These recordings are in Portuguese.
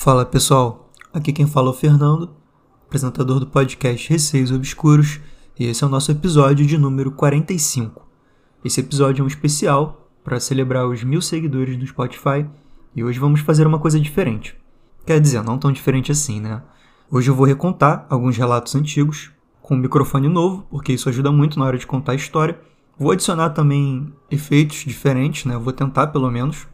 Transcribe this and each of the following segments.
Fala pessoal, aqui quem fala é o Fernando, apresentador do podcast Receios Obscuros, e esse é o nosso episódio de número 45. Esse episódio é um especial para celebrar os mil seguidores no Spotify e hoje vamos fazer uma coisa diferente. Quer dizer, não tão diferente assim, né? Hoje eu vou recontar alguns relatos antigos com um microfone novo, porque isso ajuda muito na hora de contar a história. Vou adicionar também efeitos diferentes, né? Vou tentar pelo menos.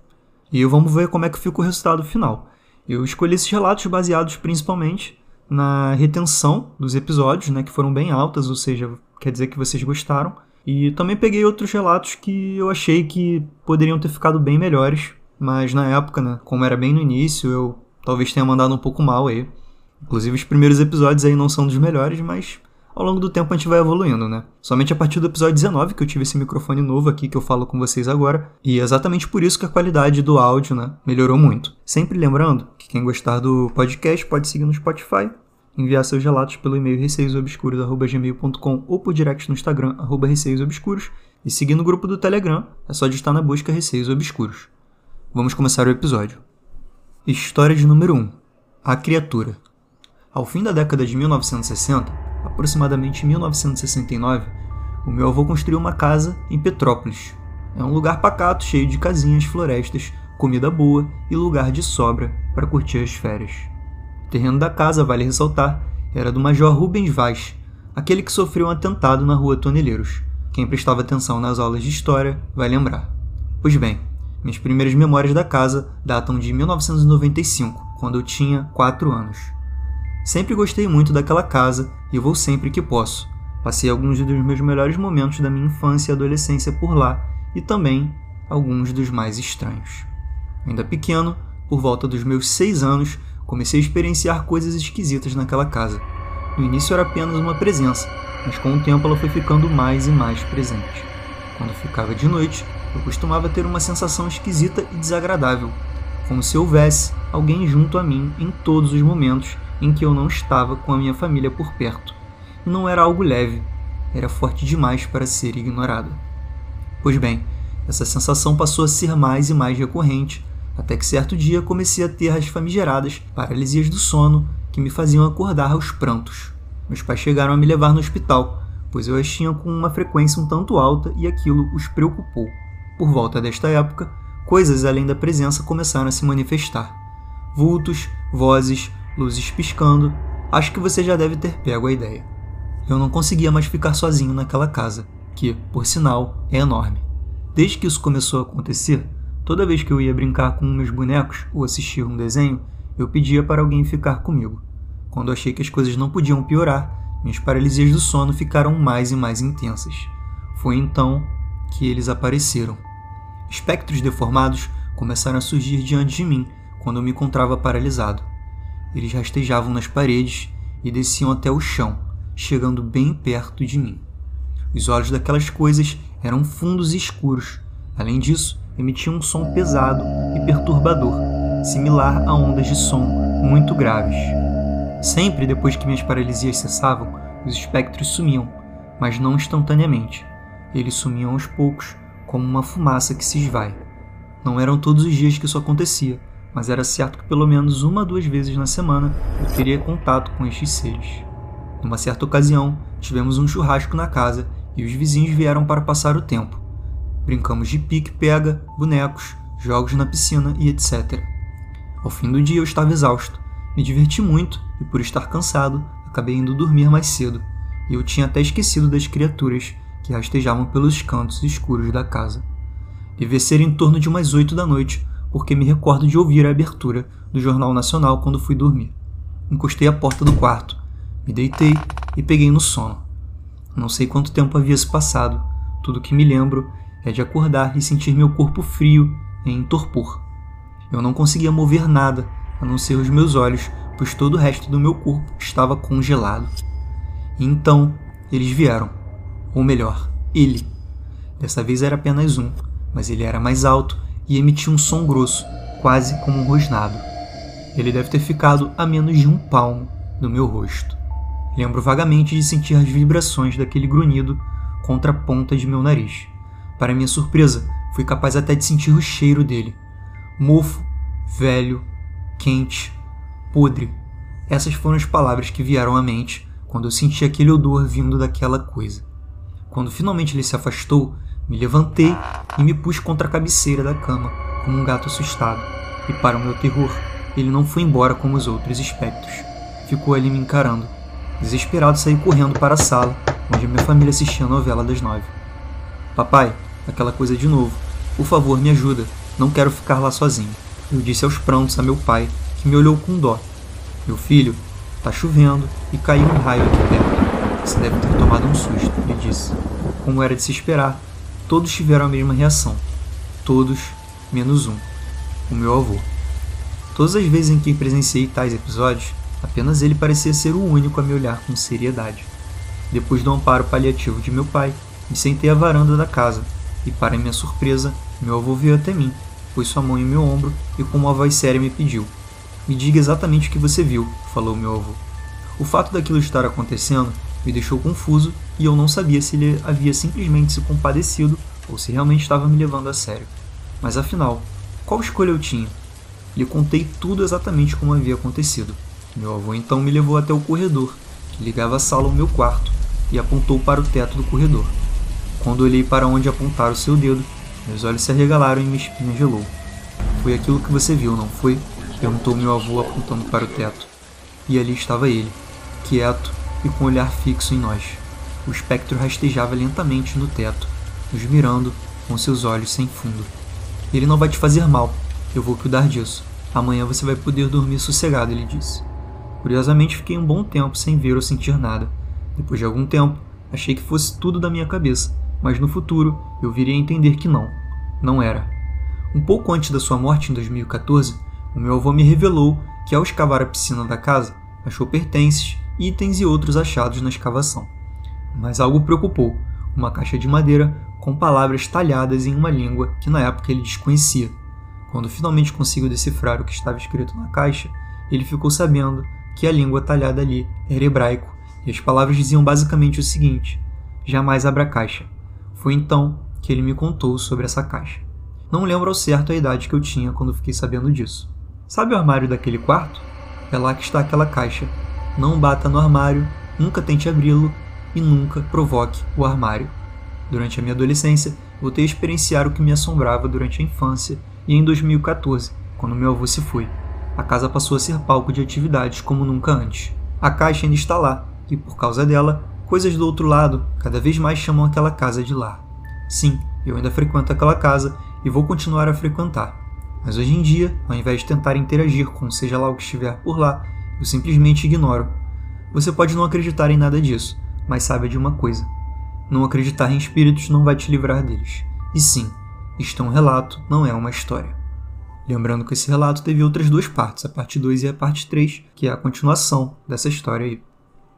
E vamos ver como é que fica o resultado final. Eu escolhi esses relatos baseados principalmente na retenção dos episódios, né, que foram bem altas, ou seja, quer dizer que vocês gostaram. E também peguei outros relatos que eu achei que poderiam ter ficado bem melhores, mas na época, né, como era bem no início, eu talvez tenha mandado um pouco mal aí. Inclusive os primeiros episódios aí não são dos melhores, mas ao longo do tempo a gente vai evoluindo, né? Somente a partir do episódio 19 que eu tive esse microfone novo aqui que eu falo com vocês agora, e é exatamente por isso que a qualidade do áudio, né, melhorou muito. Sempre lembrando que quem gostar do podcast pode seguir no Spotify, enviar seus relatos pelo e-mail receiosobscuros@gmail.com ou por direct no Instagram @receiosobscuros e seguir no grupo do Telegram, é só digitar na busca Receios Obscuros. Vamos começar o episódio. História de número 1. A criatura. Ao fim da década de 1960, aproximadamente em 1969, o meu avô construiu uma casa em Petrópolis. É um lugar pacato, cheio de casinhas, florestas, comida boa e lugar de sobra para curtir as férias. O terreno da casa, vale ressaltar, era do Major Rubens Vaz, aquele que sofreu um atentado na rua Toneleiros. Quem prestava atenção nas aulas de história vai lembrar. Pois bem, minhas primeiras memórias da casa datam de 1995, quando eu tinha 4 anos. Sempre gostei muito daquela casa e vou sempre que posso. Passei alguns dos meus melhores momentos da minha infância e adolescência por lá e também alguns dos mais estranhos. Ainda pequeno, por volta dos meus seis anos, comecei a experienciar coisas esquisitas naquela casa. No início era apenas uma presença, mas com o tempo ela foi ficando mais e mais presente. Quando ficava de noite, eu costumava ter uma sensação esquisita e desagradável, como se houvesse alguém junto a mim em todos os momentos em que eu não estava com a minha família por perto. Não era algo leve, era forte demais para ser ignorada. Pois bem, essa sensação passou a ser mais e mais recorrente, até que certo dia comecei a ter as famigeradas paralisias do sono que me faziam acordar aos prantos. Meus pais chegaram a me levar no hospital, pois eu as tinha com uma frequência um tanto alta e aquilo os preocupou. Por volta desta época, coisas além da presença começaram a se manifestar. Vultos, vozes, luzes piscando, acho que você já deve ter pego a ideia. Eu não conseguia mais ficar sozinho naquela casa, que, por sinal, é enorme. Desde que isso começou a acontecer, toda vez que eu ia brincar com meus bonecos ou assistir um desenho, eu pedia para alguém ficar comigo. Quando achei que as coisas não podiam piorar, minhas paralisias do sono ficaram mais e mais intensas. Foi então que eles apareceram. Espectros deformados começaram a surgir diante de mim quando eu me encontrava paralisado. Eles rastejavam nas paredes e desciam até o chão, chegando bem perto de mim. Os olhos daquelas coisas eram fundos e escuros. Além disso, emitiam um som pesado e perturbador, similar a ondas de som muito graves. Sempre depois que minhas paralisias cessavam, os espectros sumiam, mas não instantaneamente. Eles sumiam aos poucos, como uma fumaça que se esvai. Não eram todos os dias que isso acontecia, mas era certo que pelo menos uma ou duas vezes na semana eu teria contato com estes seres. Numa certa ocasião, tivemos um churrasco na casa e os vizinhos vieram para passar o tempo. Brincamos de pique-pega, bonecos, jogos na piscina e etc. Ao fim do dia eu estava exausto, me diverti muito e, por estar cansado, acabei indo dormir mais cedo, e eu tinha até esquecido das criaturas que rastejavam pelos cantos escuros da casa. Devia ser em torno de umas oito da noite porque me recordo de ouvir a abertura do Jornal Nacional quando fui dormir. Encostei a porta do quarto, me deitei e peguei no sono. Não sei quanto tempo havia se passado, tudo que me lembro é de acordar e sentir meu corpo frio em torpor. Eu não conseguia mover nada, a não ser os meus olhos, pois todo o resto do meu corpo estava congelado. E então eles vieram. Ou melhor, ele. Dessa vez era apenas um, mas ele era mais alto e emitia um som grosso, quase como um rosnado. Ele deve ter ficado a menos de um palmo do meu rosto. Lembro vagamente de sentir as vibrações daquele grunhido contra a ponta de meu nariz. Para minha surpresa, fui capaz até de sentir o cheiro dele. Mofo, velho, quente, podre. Essas foram as palavras que vieram à mente quando eu senti aquele odor vindo daquela coisa. Quando finalmente ele se afastou, me levantei e me pus contra a cabeceira da cama, como um gato assustado. E para o meu terror, ele não foi embora como os outros espectros. Ficou ali me encarando. Desesperado, saí correndo para a sala, onde minha família assistia a novela das nove. Papai, aquela coisa de novo. Por favor, me ajuda. Não quero ficar lá sozinho. Eu disse aos prantos a meu pai, que me olhou com dó. Meu filho, tá chovendo e caiu um raio aqui. Você deve ter tomado um susto, ele disse. Como era de se esperar, todos tiveram a mesma reação. Todos, menos um. O meu avô. Todas as vezes em que presenciei tais episódios, apenas ele parecia ser o único a me olhar com seriedade. Depois do amparo paliativo de meu pai, me sentei à varanda da casa e, para minha surpresa, meu avô veio até mim, pôs sua mão em meu ombro e com uma voz séria me pediu: Me diga exatamente o que você viu, falou meu avô. O fato daquilo estar acontecendo me deixou confuso e eu não sabia se ele havia simplesmente se compadecido ou se realmente estava me levando a sério. Mas afinal, qual escolha eu tinha? Lhe contei tudo exatamente como havia acontecido. Meu avô então me levou até o corredor, que ligava a sala ao meu quarto, e apontou para o teto do corredor. Quando olhei para onde apontara o seu dedo, meus olhos se arregalaram e minha espinha gelou. Foi aquilo que você viu, não foi? Perguntou meu avô apontando para o teto. E ali estava ele, quieto e com o olhar fixo em nós. O espectro rastejava lentamente no teto, nos mirando com seus olhos sem fundo. Ele não vai te fazer mal, eu vou cuidar disso. Amanhã você vai poder dormir sossegado, ele disse. Curiosamente, fiquei um bom tempo sem ver ou sentir nada. Depois de algum tempo, achei que fosse tudo da minha cabeça, mas no futuro eu viria a entender que não. Não era. Um pouco antes da sua morte, em 2014, o meu avô me revelou que, ao escavar a piscina da casa, achou pertences, itens e outros achados na escavação. Mas algo preocupou: uma caixa de madeira com palavras talhadas em uma língua que na época ele desconhecia. Quando finalmente conseguiu decifrar o que estava escrito na caixa, ele ficou sabendo que a língua talhada ali era hebraico e as palavras diziam basicamente o seguinte: Jamais abra a caixa. Foi então que ele me contou sobre essa caixa. Não lembro ao certo a idade que eu tinha quando fiquei sabendo disso. Sabe o armário daquele quarto? É lá que está aquela caixa. Não bata no armário, nunca tente abri-lo e nunca provoque o armário. Durante a minha adolescência, voltei a experienciar o que me assombrava durante a infância e em 2014, quando meu avô se foi, a casa passou a ser palco de atividades como nunca antes. A caixa ainda está lá, e por causa dela, coisas do outro lado cada vez mais chamam aquela casa de lar. Sim, eu ainda frequento aquela casa e vou continuar a frequentar. Mas hoje em dia, ao invés de tentar interagir com seja lá o que estiver por lá, eu simplesmente ignoro. Você pode não acreditar em nada disso, mas saiba de uma coisa: não acreditar em espíritos não vai te livrar deles. E sim, isto é um relato, não é uma história. Lembrando que esse relato teve outras duas partes, a parte 2 e a parte 3, que é a continuação dessa história aí.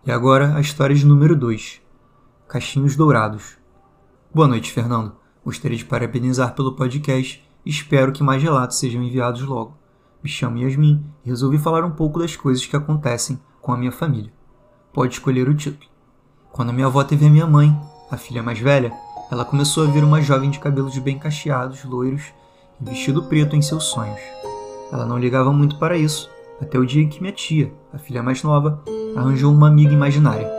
E agora a história de número 2, Caixinhos Dourados. Boa noite, Fernando. Gostaria de parabenizar pelo podcast e espero que mais relatos sejam enviados logo. Me chamo Yasmin e resolvi falar um pouco das coisas que acontecem com a minha família. Pode escolher o título. Quando a minha avó teve a minha mãe, a filha mais velha, ela começou a ver uma jovem de cabelos bem cacheados, loiros e vestido preto em seus sonhos. Ela não ligava muito para isso, até o dia em que minha tia, a filha mais nova, arranjou uma amiga imaginária.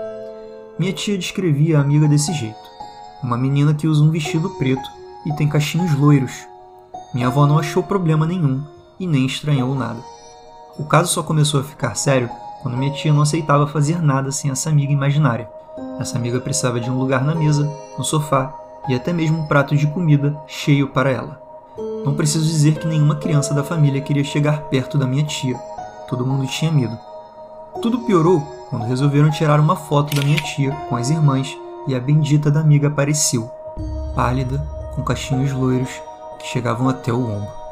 Minha tia descrevia a amiga desse jeito: uma menina que usa um vestido preto e tem cachinhos loiros. Minha avó não achou problema nenhum e nem estranhou nada. O caso só começou a ficar sério quando minha tia não aceitava fazer nada sem essa amiga imaginária. Essa amiga precisava de um lugar na mesa, no sofá e até mesmo um prato de comida cheio para ela. Não preciso dizer que nenhuma criança da família queria chegar perto da minha tia. Todo mundo tinha medo. Tudo piorou quando resolveram tirar uma foto da minha tia com as irmãs e a bendita da amiga apareceu, pálida, com cachinhos loiros que chegavam até o ombro.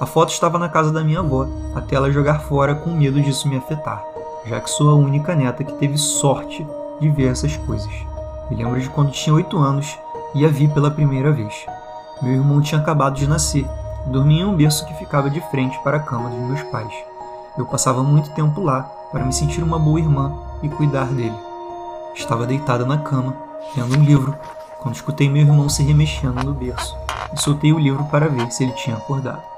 A foto estava na casa da minha avó, até ela jogar fora com medo disso me afetar, já que sou a única neta que teve sorte de ver essas coisas. Me lembro de quando tinha 8 anos e a vi pela primeira vez. Meu irmão tinha acabado de nascer e dormia em um berço que ficava de frente para a cama dos meus pais. Eu passava muito tempo lá para me sentir uma boa irmã e cuidar dele. Estava deitada na cama, lendo um livro, quando escutei meu irmão se remexendo no berço e soltei o livro para ver se ele tinha acordado.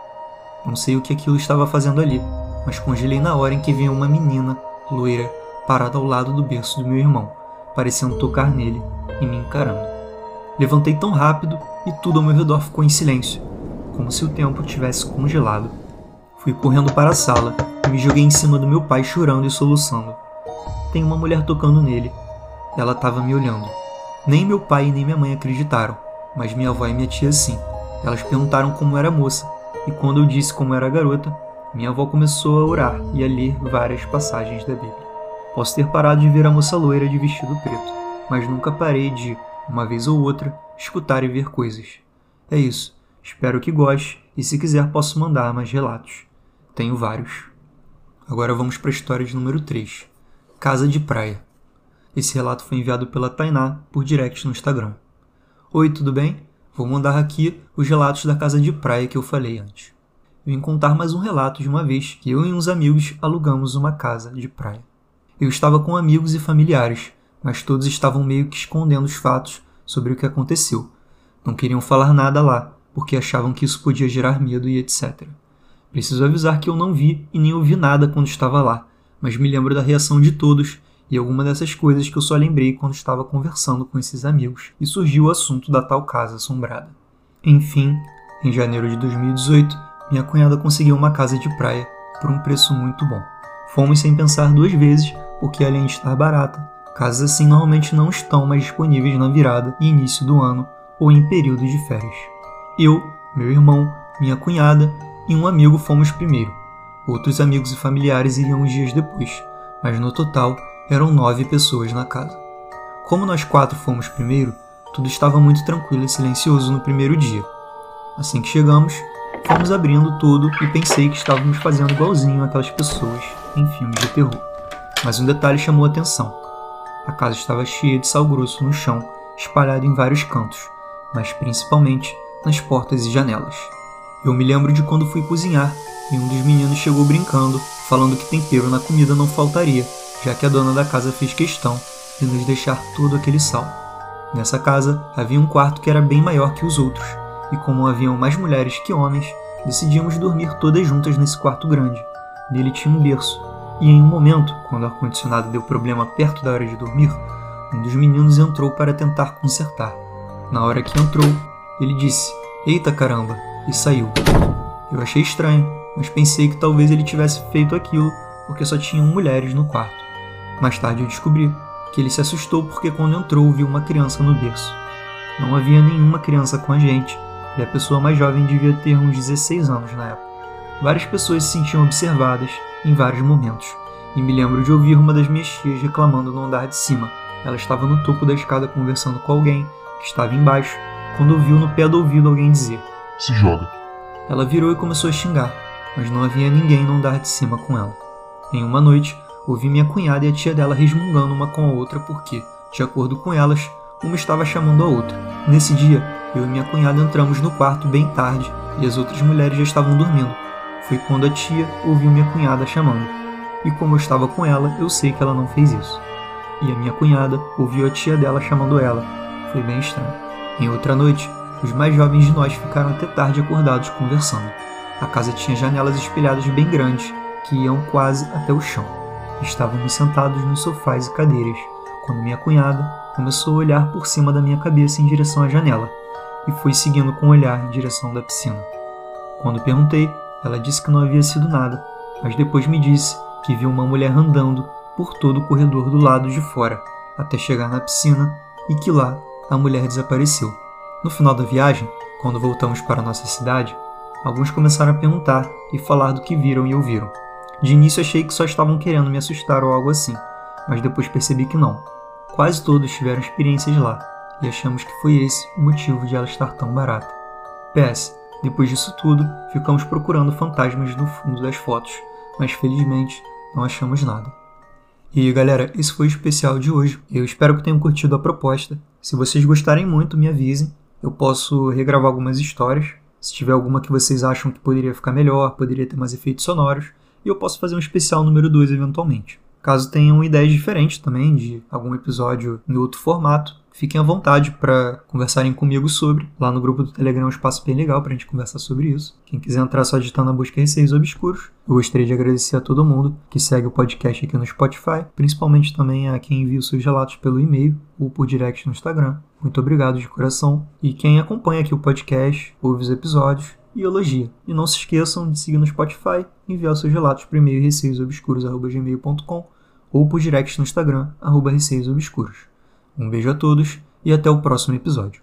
Não sei o que aquilo estava fazendo ali, mas congelei na hora em que vi uma menina, loira, parada ao lado do berço do meu irmão, parecendo tocar nele e me encarando. Levantei tão rápido e tudo ao meu redor ficou em silêncio, como se o tempo tivesse congelado. Fui correndo para a sala e me joguei em cima do meu pai chorando e soluçando. Tem uma mulher tocando nele. Ela estava me olhando. Nem meu pai nem minha mãe acreditaram, mas minha avó e minha tia sim. Elas perguntaram como era a moça, e quando eu disse como era garota, minha avó começou a orar e a ler várias passagens da Bíblia. Posso ter parado de ver a moça loira de vestido preto, mas nunca parei de, uma vez ou outra, escutar e ver coisas. É isso. Espero que goste e se quiser posso mandar mais relatos. Tenho vários. Agora vamos para a história de número 3. Casa de Praia. Esse relato foi enviado pela Tainá por direct no Instagram. Oi, tudo bem? Vou mandar aqui os relatos da casa de praia que eu falei antes. Eu vim contar mais um relato de uma vez que eu e uns amigos alugamos uma casa de praia. Eu estava com amigos e familiares, mas todos estavam meio que escondendo os fatos sobre o que aconteceu. Não queriam falar nada lá, porque achavam que isso podia gerar medo e etc. Preciso avisar que eu não vi e nem ouvi nada quando estava lá, mas me lembro da reação de todos e alguma dessas coisas que eu só lembrei quando estava conversando com esses amigos e surgiu o assunto da tal casa assombrada. Enfim, em janeiro de 2018, minha cunhada conseguiu uma casa de praia por um preço muito bom. Fomos sem pensar duas vezes porque além de estar barata, casas assim normalmente não estão mais disponíveis na virada e início do ano ou em períodos de férias. Eu, meu irmão, minha cunhada e um amigo fomos primeiro. Outros amigos e familiares iriam uns dias depois, mas no total eram nove pessoas na casa. Como nós quatro fomos primeiro, tudo estava muito tranquilo e silencioso no primeiro dia. Assim que chegamos, fomos abrindo tudo e pensei que estávamos fazendo igualzinho aquelas pessoas em filmes de terror. Mas um detalhe chamou a atenção. A casa estava cheia de sal grosso no chão, espalhado em vários cantos, mas principalmente nas portas e janelas. Eu me lembro de quando fui cozinhar e um dos meninos chegou brincando, falando que tempero na comida não faltaria, já que a dona da casa fez questão de nos deixar todo aquele sal. Nessa casa havia um quarto que era bem maior que os outros, e como haviam mais mulheres que homens, decidimos dormir todas juntas nesse quarto grande. Nele tinha um berço, e em um momento, quando o ar-condicionado deu problema perto da hora de dormir, um dos meninos entrou para tentar consertar. Na hora que entrou, ele disse: Eita caramba! e saiu. Eu achei estranho, mas pensei que talvez ele tivesse feito aquilo porque só tinham mulheres no quarto. Mais tarde eu descobri que ele se assustou porque quando entrou viu uma criança no berço. Não havia nenhuma criança com a gente, e a pessoa mais jovem devia ter uns 16 anos na época. Várias pessoas se sentiam observadas em vários momentos, e me lembro de ouvir uma das minhas tias reclamando no andar de cima. Ela estava no topo da escada conversando com alguém que estava embaixo, quando ouviu no pé do ouvido alguém dizer: Se joga. Ela virou e começou a xingar, mas não havia ninguém no andar de cima com ela. Em uma noite, ouvi minha cunhada e a tia dela resmungando uma com a outra porque, de acordo com elas, uma estava chamando a outra. Nesse dia, eu e minha cunhada entramos no quarto bem tarde e as outras mulheres já estavam dormindo. Foi quando a tia ouviu minha cunhada chamando. E como eu estava com ela, eu sei que ela não fez isso. E a minha cunhada ouviu a tia dela chamando ela. Foi bem estranho. Em outra noite, os mais jovens de nós ficaram até tarde acordados conversando. A casa tinha janelas espelhadas bem grandes, que iam quase até o chão. Estávamos sentados nos sofás e cadeiras, quando minha cunhada começou a olhar por cima da minha cabeça em direção à janela, e foi seguindo com o olhar em direção da piscina. Quando perguntei, ela disse que não havia sido nada, mas depois me disse que viu uma mulher andando por todo o corredor do lado de fora, até chegar na piscina, e que lá a mulher desapareceu. No final da viagem, quando voltamos para nossa cidade, alguns começaram a perguntar e falar do que viram e ouviram. De início achei que só estavam querendo me assustar ou algo assim, mas depois percebi que não. Quase todos tiveram experiências lá, e achamos que foi esse o motivo de ela estar tão barata. PS, depois disso tudo, ficamos procurando fantasmas no fundo das fotos, mas felizmente não achamos nada. E galera, esse foi o especial de hoje. Eu espero que tenham curtido a proposta. Se vocês gostarem muito, me avisem. Eu posso regravar algumas histórias. Se tiver alguma que vocês acham que poderia ficar melhor, poderia ter mais efeitos sonoros, e eu posso fazer um especial número 2 eventualmente. Caso tenham ideias diferentes também de algum episódio em outro formato, fiquem à vontade para conversarem comigo sobre. Lá no grupo do Telegram é um espaço bem legal para a gente conversar sobre isso. Quem quiser entrar, só digitar na busca Receios Obscuros. Eu gostaria de agradecer a todo mundo que segue o podcast aqui no Spotify, principalmente também a quem envia os seus relatos pelo e-mail ou por direct no Instagram. Muito obrigado de coração. E quem acompanha aqui o podcast, ouve os episódios e elogia. E não se esqueçam de seguir no Spotify, enviar seus relatos por e-mail receiosobscuros.gmail.com ou por direct no Instagram, receiosobscuros. Um beijo a todos e até o próximo episódio.